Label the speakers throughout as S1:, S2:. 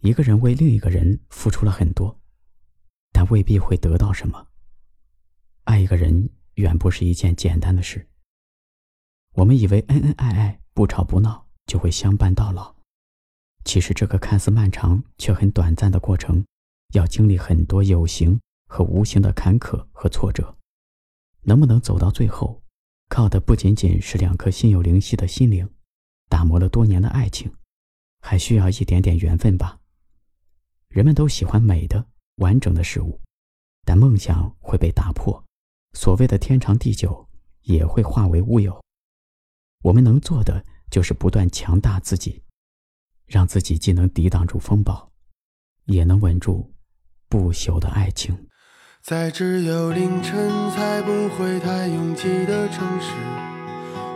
S1: 一个人为另一个人付出了很多，但未必会得到什么。爱一个人远不是一件简单的事。我们以为恩恩爱爱、不吵不闹就会相伴到老，其实这个看似漫长却很短暂的过程，要经历很多有形和无形的坎坷和挫折。能不能走到最后，靠的不仅仅是两颗心有灵犀的心灵，打磨了多年的爱情，还需要一点点缘分吧。人们都喜欢美的、完整的事物，但梦想会被打破，所谓的天长地久也会化为乌有。我们能做的就是不断强大自己，让自己既能抵挡住风暴，也能稳住不朽的爱情。
S2: 在只有凌晨才不会太拥挤的城市，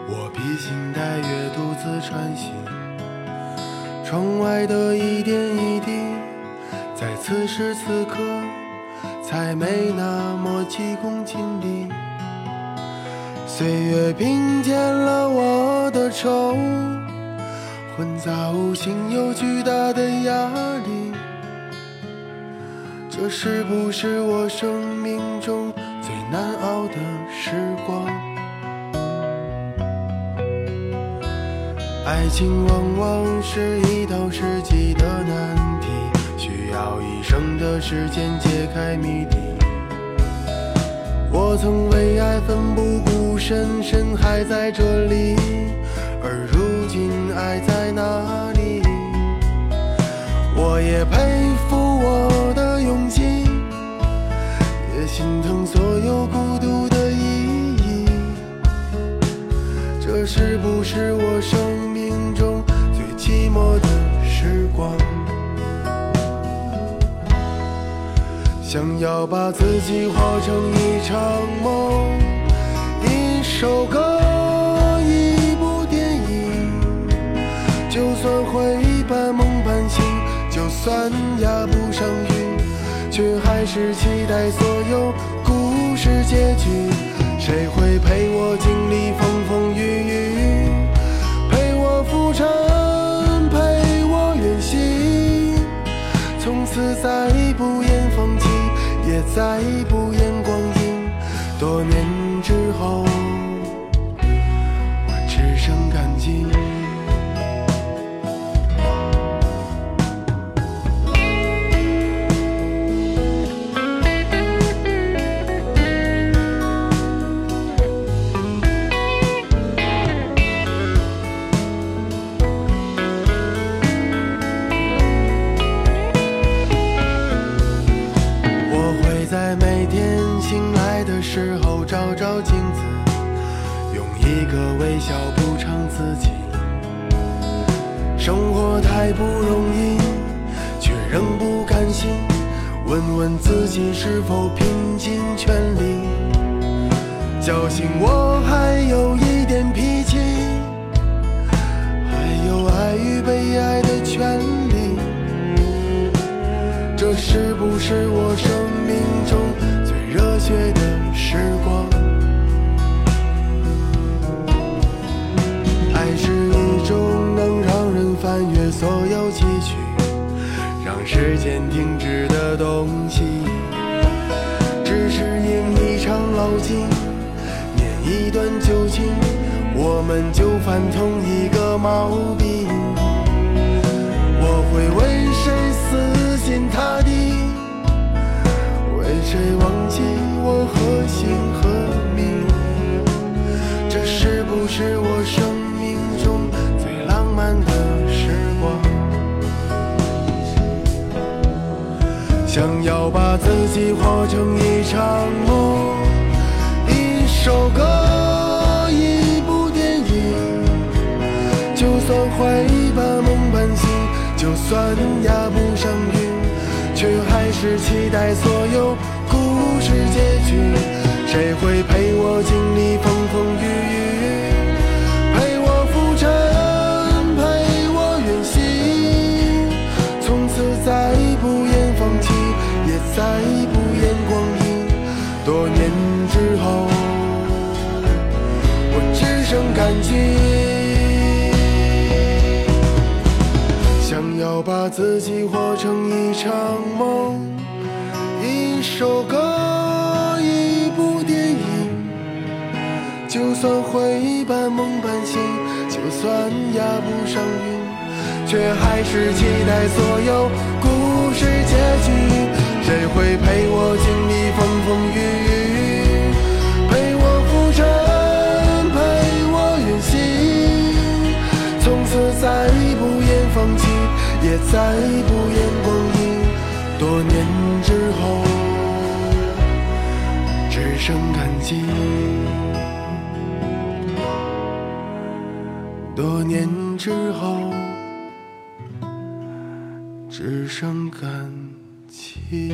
S2: 我披星戴月独自穿行。窗外的一点一滴，在此时此刻才没那么急功近利。岁月平添了我的愁，混杂无形又巨大的压力。这是不是我生命中最难熬的时光？爱情往往是一道世纪的难，时间解开谜底。我曾为爱奋不顾身，身还在这里，而如今爱在哪里？我也佩服我的勇气，也。心疼所有孤独的意义，这是不是我生命中最寂寞的时光？想要把自己活成一场梦，一首歌，一部电影，就算会半梦半醒，就算压不上韵。却还是期待所有故事结局。谁会陪我经历风风雨雨，陪我浮沉，陪我远行，从此再不，再不言光阴。多年之后，镜子，用一个微笑补偿自己生活太不容易，却仍不甘心。问问自己是否拼尽全力，侥幸我还有一点脾气，还有爱与被爱的权利。这是不是我生让时间停止的东西，只是因一场老境，念一段旧情，我们就犯同一个毛病。我会为谁死心塌地？为谁忘记我何姓何名？这是不是我生命中最浪漫的？想要把自己活成一场梦，一首歌，一部电影。就算会半梦半醒，就算压不上韵，却还是期待所有故事结局。谁会陪我经历风生感激。想要把自己活成一场梦，一首歌，一部电影。就算会半梦半醒，就算压不上韵，却还是期待所有放弃。也再不言光阴，多年之后，只剩感激。多年之后，只剩感激。